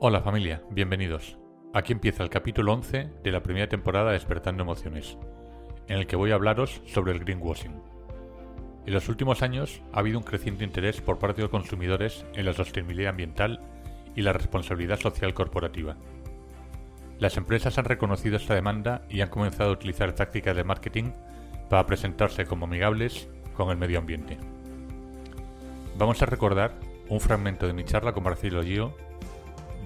Hola familia, bienvenidos. Aquí empieza el capítulo 11 de la primera temporada de Despertando Emociones, en el que voy a hablaros sobre el greenwashing. En los últimos años ha habido un creciente interés por parte de los consumidores en la sostenibilidad ambiental y la responsabilidad social corporativa. Las empresas han reconocido esta demanda y han comenzado a utilizar tácticas de marketing para presentarse como amigables con el medio ambiente. Vamos a recordar un fragmento de mi charla con Marcelo Gio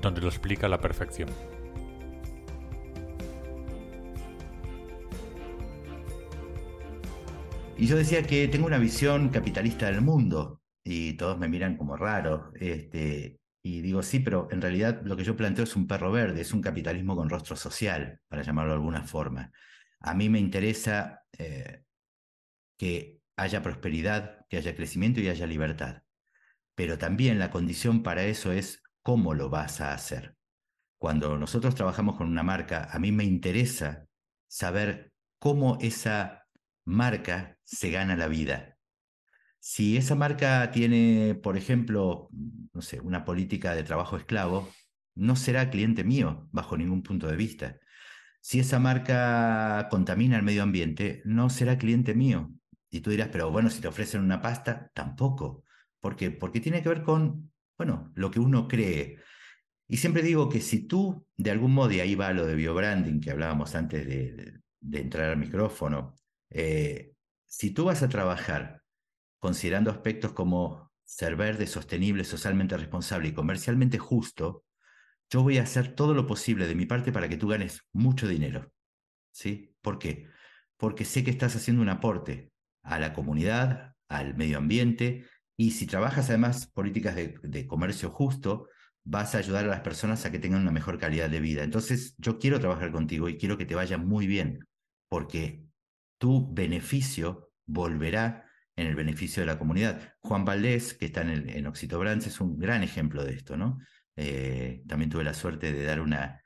donde lo explica a la perfección. Y yo decía que tengo una visión capitalista del mundo y todos me miran como raro. Este, y digo, sí, pero en realidad lo que yo planteo es un perro verde, es un capitalismo con rostro social, para llamarlo de alguna forma. A mí me interesa eh, que haya prosperidad, que haya crecimiento y haya libertad. Pero también la condición para eso es cómo lo vas a hacer. Cuando nosotros trabajamos con una marca, a mí me interesa saber cómo esa marca se gana la vida. Si esa marca tiene, por ejemplo, no sé, una política de trabajo esclavo, no será cliente mío bajo ningún punto de vista. Si esa marca contamina el medio ambiente, no será cliente mío. Y tú dirás, pero bueno, si te ofrecen una pasta, tampoco. ¿Por qué? Porque tiene que ver con bueno, lo que uno cree. Y siempre digo que si tú, de algún modo, y ahí va lo de biobranding que hablábamos antes de, entrar al micrófono, eh, si tú vas a trabajar considerando aspectos como ser verde, sostenible, socialmente responsable y comercialmente justo, yo voy a hacer todo lo posible de mi parte para que tú ganes mucho dinero. ¿Sí? ¿Por qué? Porque sé que estás haciendo un aporte a la comunidad, al medio ambiente y si trabajas además políticas de, comercio justo, vas a ayudar a las personas a que tengan una mejor calidad de vida. Entonces, yo quiero trabajar contigo y quiero que te vaya muy bien, porque tu beneficio volverá en el beneficio de la comunidad. Juan Valdés, que está en, el, en es un gran ejemplo de esto, ¿no? Eh, también tuve la suerte de dar una,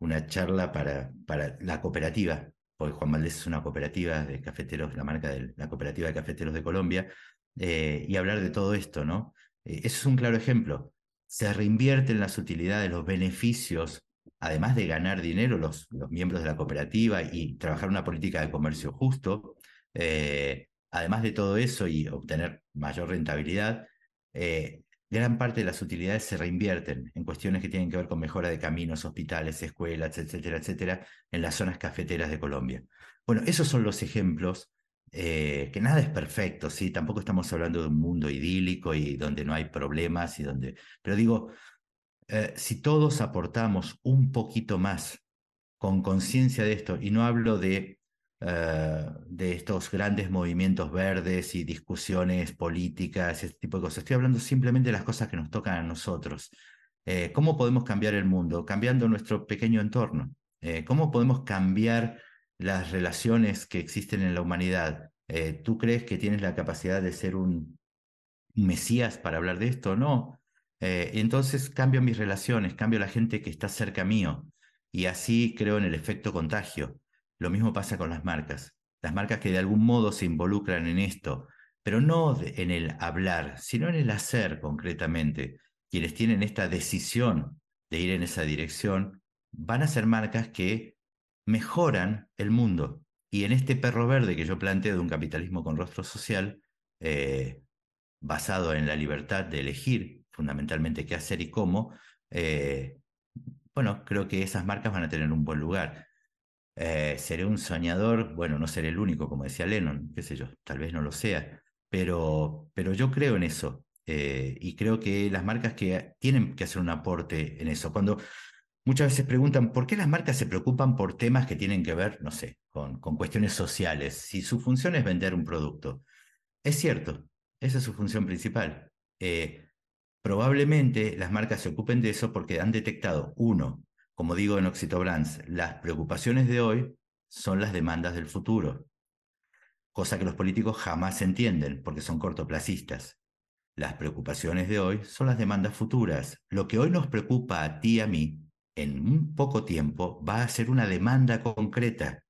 una charla para, para la cooperativa, porque Juan Valdés es una cooperativa de cafeteros, la marca de la cooperativa de cafeteros de Colombia, eh, y hablar de todo esto, ¿no? Eh, eso es un claro ejemplo. Se reinvierten las utilidades, los beneficios, además de ganar dinero los, los miembros de la cooperativa y trabajar una política de comercio justo, eh, además de todo eso y obtener mayor rentabilidad, gran parte de las utilidades se reinvierten en cuestiones que tienen que ver con mejora de caminos, hospitales, escuelas, etcétera, etcétera, en las zonas cafeteras de Colombia. Bueno, esos son los ejemplos eh, que nada es perfecto, ¿sí? Tampoco estamos hablando de un mundo idílico y donde no hay problemas y donde... Pero digo, eh, si todos aportamos un poquito más con conciencia de esto, y no hablo de, eh, de estos grandes movimientos verdes y discusiones políticas, este tipo de cosas, estoy hablando simplemente de las cosas que nos tocan a nosotros. ¿Cómo podemos cambiar el mundo? Cambiando nuestro pequeño entorno. ¿Cómo podemos cambiar las relaciones que existen en la humanidad. Eh, ¿Tú crees que tienes la capacidad de ser un, mesías para hablar de esto? No. Eh, entonces cambio mis relaciones, cambio la gente que está cerca mío y así creo en el efecto contagio. Lo mismo pasa con las marcas. Las marcas que de algún modo se involucran en esto, pero no en el hablar, sino en el hacer concretamente. Quienes tienen esta decisión de ir en esa dirección van a ser marcas que mejoran el mundo. Y en este perro verde que yo planteo de un capitalismo con rostro social, eh, basado en la libertad de elegir fundamentalmente qué hacer y cómo, eh, bueno, creo que esas marcas van a tener un buen lugar. Eh, ¿Seré un soñador? Bueno, no seré el único, como decía Lennon, qué sé yo, tal vez no lo sea, pero, pero yo creo en eso. Eh, y creo que las marcas que tienen que hacer un aporte en eso. Cuando muchas veces preguntan por qué las marcas se preocupan por temas que tienen que ver, no sé, con, con cuestiones sociales, si su función es vender un producto. Es cierto, esa es su función principal. Probablemente las marcas se ocupen de eso porque han detectado, uno, como digo en Oxitobrands, las preocupaciones de hoy son las demandas del futuro, cosa que los políticos jamás entienden porque son cortoplacistas. Las preocupaciones de hoy son las demandas futuras. Lo que hoy nos preocupa a ti y a mí, en un poco tiempo, va a ser una demanda concreta.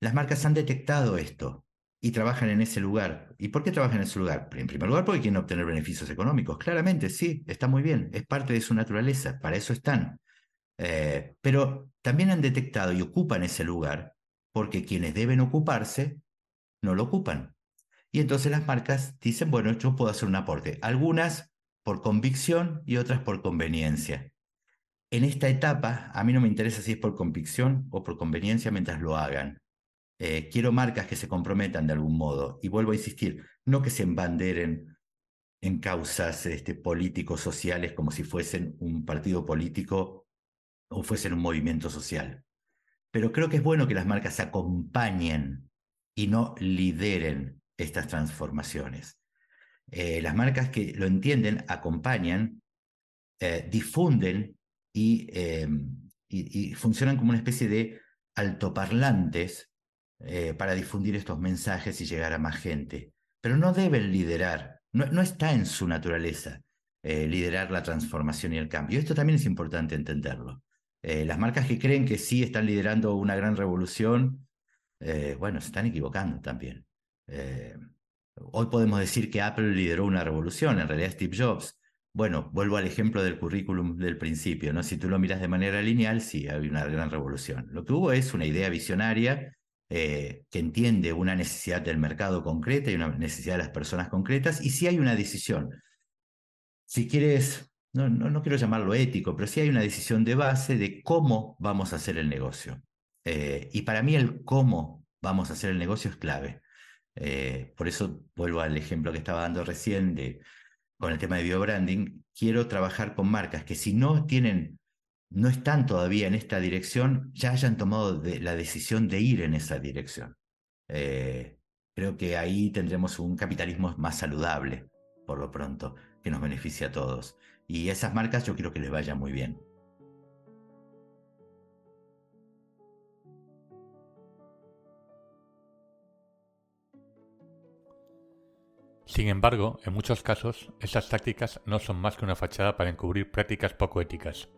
Las marcas han detectado esto y trabajan en ese lugar. ¿Y por qué trabajan en ese lugar? En primer lugar, porque quieren obtener beneficios económicos. Claramente, sí, está muy bien, es parte de su naturaleza, para eso están. Eh, pero también han detectado y ocupan ese lugar porque quienes deben ocuparse no lo ocupan. Y entonces las marcas dicen, bueno, yo puedo hacer un aporte. Algunas por convicción y otras por conveniencia. En esta etapa, a mí no me interesa si es por convicción o por conveniencia mientras lo hagan. Eh, quiero marcas que se comprometan de algún modo. Y vuelvo a insistir, no que se embanderen en causas este, políticos sociales como si fuesen un partido político o fuesen un movimiento social. Pero creo que es bueno que las marcas acompañen y no lideren estas transformaciones. Eh, las marcas que lo entienden acompañan, eh, difunden em, y, funcionan como una especie de altoparlantes eh, para difundir estos mensajes y llegar a más gente. Pero no deben liderar, no está en su naturaleza liderar la transformación y el cambio. Esto también es importante entenderlo. Eh, las marcas que creen que sí están liderando una gran revolución, eh, bueno, se están equivocando también. Eh, hoy podemos decir que Apple lideró una revolución, en realidad Steve Jobs. Bueno, vuelvo al ejemplo del currículum del principio, ¿no? Si tú lo miras de manera lineal, sí, hay una gran revolución. Lo que hubo es una idea visionaria que entiende una necesidad del mercado concreta y una necesidad de las personas concretas, y sí hay una decisión. Si quieres no, no, quiero llamarlo ético, pero sí hay una decisión de base de cómo vamos a hacer el negocio. Eh, y para mí el cómo vamos a hacer el negocio es clave. Eh, por eso vuelvo al ejemplo que estaba dando recién de, con el tema de biobranding. Quiero trabajar con marcas que si no tienen, no están todavía en esta dirección, ya hayan tomado la decisión de ir en esa dirección. Eh, creo que ahí tendremos un capitalismo más saludable, por lo pronto, que nos beneficia a todos. Y esas marcas yo quiero que les vaya muy bien. Sin embargo, en muchos casos, esas tácticas no son más que una fachada para encubrir prácticas poco éticas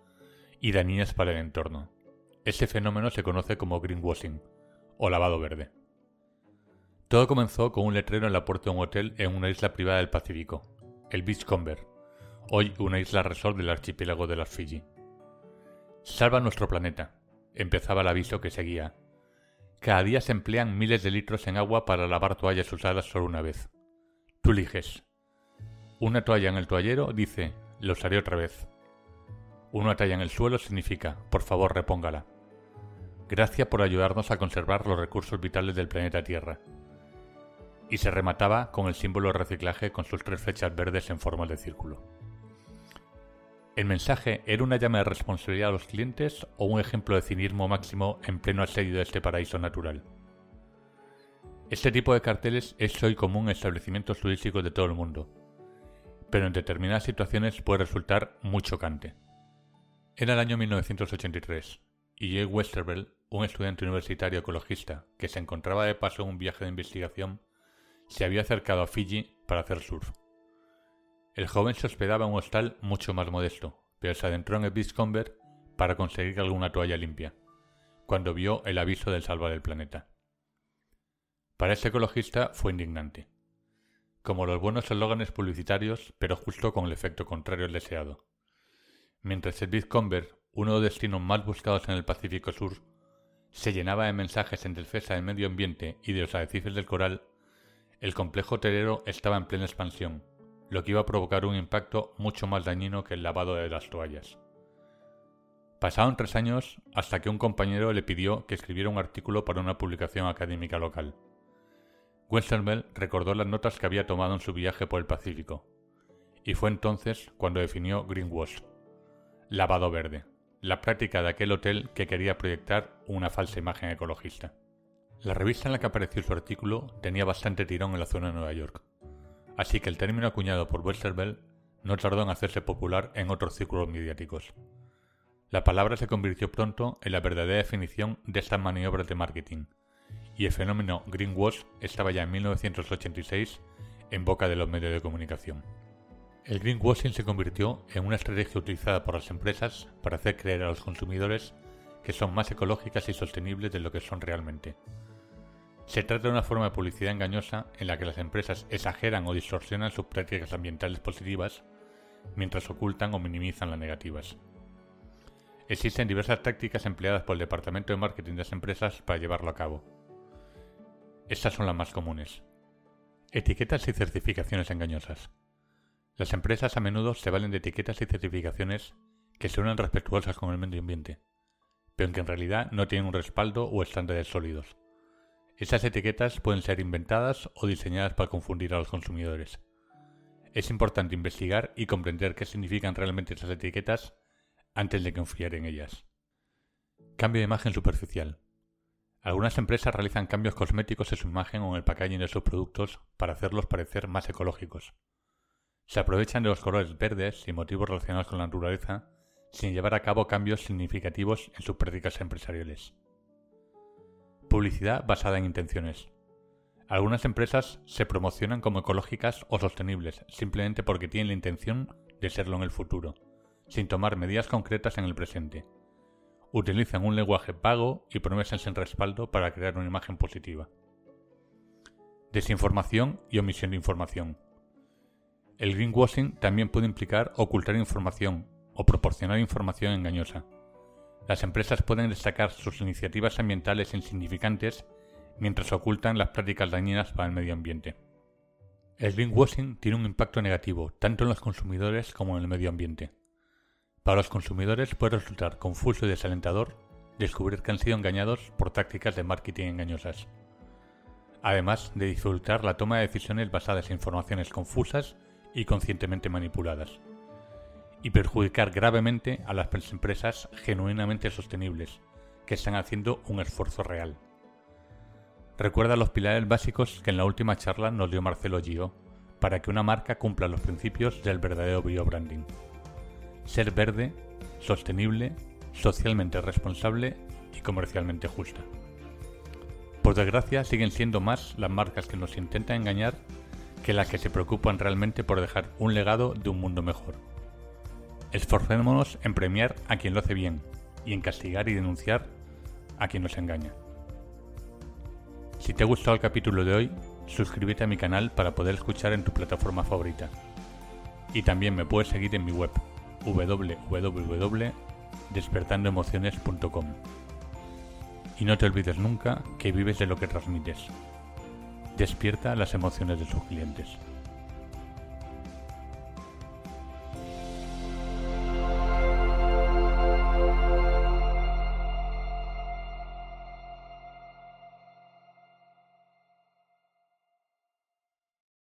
y dañinas para el entorno. Ese fenómeno se conoce como greenwashing o lavado verde. Todo comenzó con un letrero en la puerta de un hotel en una isla privada del Pacífico, el Beachcomber, hoy una isla resort del archipiélago de las Fiji. Salva nuestro planeta, empezaba el aviso que seguía. Cada día se emplean miles de litros en agua para lavar toallas usadas solo una vez. Tú eliges. Una toalla en el toallero dice, lo usaré otra vez. Una toalla en el suelo significa, por favor repóngala. Gracias por ayudarnos a conservar los recursos vitales del planeta Tierra. Y se remataba con el símbolo de reciclaje con sus tres flechas verdes en forma de círculo. ¿El mensaje era una llama de responsabilidad a los clientes o un ejemplo de cinismo máximo en pleno asedio de este paraíso natural? Este tipo de carteles es hoy común en establecimientos turísticos de todo el mundo, pero en determinadas situaciones puede resultar muy chocante. Era el año 1983 y Jay Westerveld, un estudiante universitario ecologista que se encontraba de paso en un viaje de investigación, se había acercado a Fiji para hacer surf. El joven se hospedaba en un hostal mucho más modesto, pero se adentró en el Beachcomber para conseguir alguna toalla limpia, cuando vio el aviso del salvar el planeta. Para ese ecologista fue indignante. Como los buenos eslóganes publicitarios, pero justo con el efecto contrario al deseado. Mientras el Beachcomber, uno de los destinos más buscados en el Pacífico Sur, se llenaba de mensajes en defensa del medio ambiente y de los arrecifes del coral, el complejo hotelero estaba en plena expansión lo que iba a provocar un impacto mucho más dañino que el lavado de las toallas. Pasaron tres años hasta que un compañero le pidió que escribiera un artículo para una publicación académica local. Westervelt recordó las notas que había tomado en su viaje por el Pacífico, y fue entonces cuando definió greenwash, lavado verde, la práctica de aquel hotel que quería proyectar una falsa imagen ecologista. La revista en la que apareció su artículo tenía bastante tirón en la zona de Nueva York, así que el término acuñado por Westervelt no tardó en hacerse popular en otros círculos mediáticos. La palabra se convirtió pronto en la verdadera definición de estas maniobras de marketing, y el fenómeno greenwash estaba ya en 1986 en boca de los medios de comunicación. El greenwashing se convirtió en una estrategia utilizada por las empresas para hacer creer a los consumidores que son más ecológicas y sostenibles de lo que son realmente. Se trata de una forma de publicidad engañosa en la que las empresas exageran o distorsionan sus prácticas ambientales positivas mientras ocultan o minimizan las negativas. Existen diversas tácticas empleadas por el departamento de marketing de las empresas para llevarlo a cabo. Estas son las más comunes. Etiquetas y certificaciones engañosas. Las empresas a menudo se valen de etiquetas y certificaciones que suenan respetuosas con el medio ambiente, pero que en realidad no tienen un respaldo o estándares sólidos. Esas etiquetas pueden ser inventadas o diseñadas para confundir a los consumidores. Es importante investigar y comprender qué significan realmente esas etiquetas antes de confiar en ellas. Cambio de imagen superficial. Algunas empresas realizan cambios cosméticos en su imagen o en el packaging de sus productos para hacerlos parecer más ecológicos. Se aprovechan de los colores verdes y motivos relacionados con la naturaleza sin llevar a cabo cambios significativos en sus prácticas empresariales. Publicidad basada en intenciones. Algunas empresas se promocionan como ecológicas o sostenibles simplemente porque tienen la intención de serlo en el futuro sin tomar medidas concretas en el presente. Utilizan un lenguaje pago y promesas sin respaldo para crear una imagen positiva. Desinformación y omisión de información. El greenwashing también puede implicar ocultar información o proporcionar información engañosa. Las empresas pueden destacar sus iniciativas ambientales insignificantes mientras ocultan las prácticas dañinas para el medio ambiente. El greenwashing tiene un impacto negativo tanto en los consumidores como en el medio ambiente. Para los consumidores puede resultar confuso y desalentador descubrir que han sido engañados por tácticas de marketing engañosas, además de dificultar la toma de decisiones basadas en informaciones confusas y conscientemente manipuladas, y perjudicar gravemente a las empresas genuinamente sostenibles, que están haciendo un esfuerzo real. Recuerda los pilares básicos que en la última charla nos dio Marcelo Gio para que una marca cumpla los principios del verdadero biobranding ser verde, sostenible, socialmente responsable y comercialmente justa. Por desgracia, siguen siendo más las marcas que nos intentan engañar que las que se preocupan realmente por dejar un legado de un mundo mejor. Esforcémonos en premiar a quien lo hace bien y en castigar y denunciar a quien nos engaña. Si te ha gustado el capítulo de hoy, suscríbete a mi canal para poder escuchar en tu plataforma favorita. Y también me puedes seguir en mi web www.despertandoemociones.com. Y no te olvides nunca que vives de lo que transmites. Despierta las emociones de sus clientes.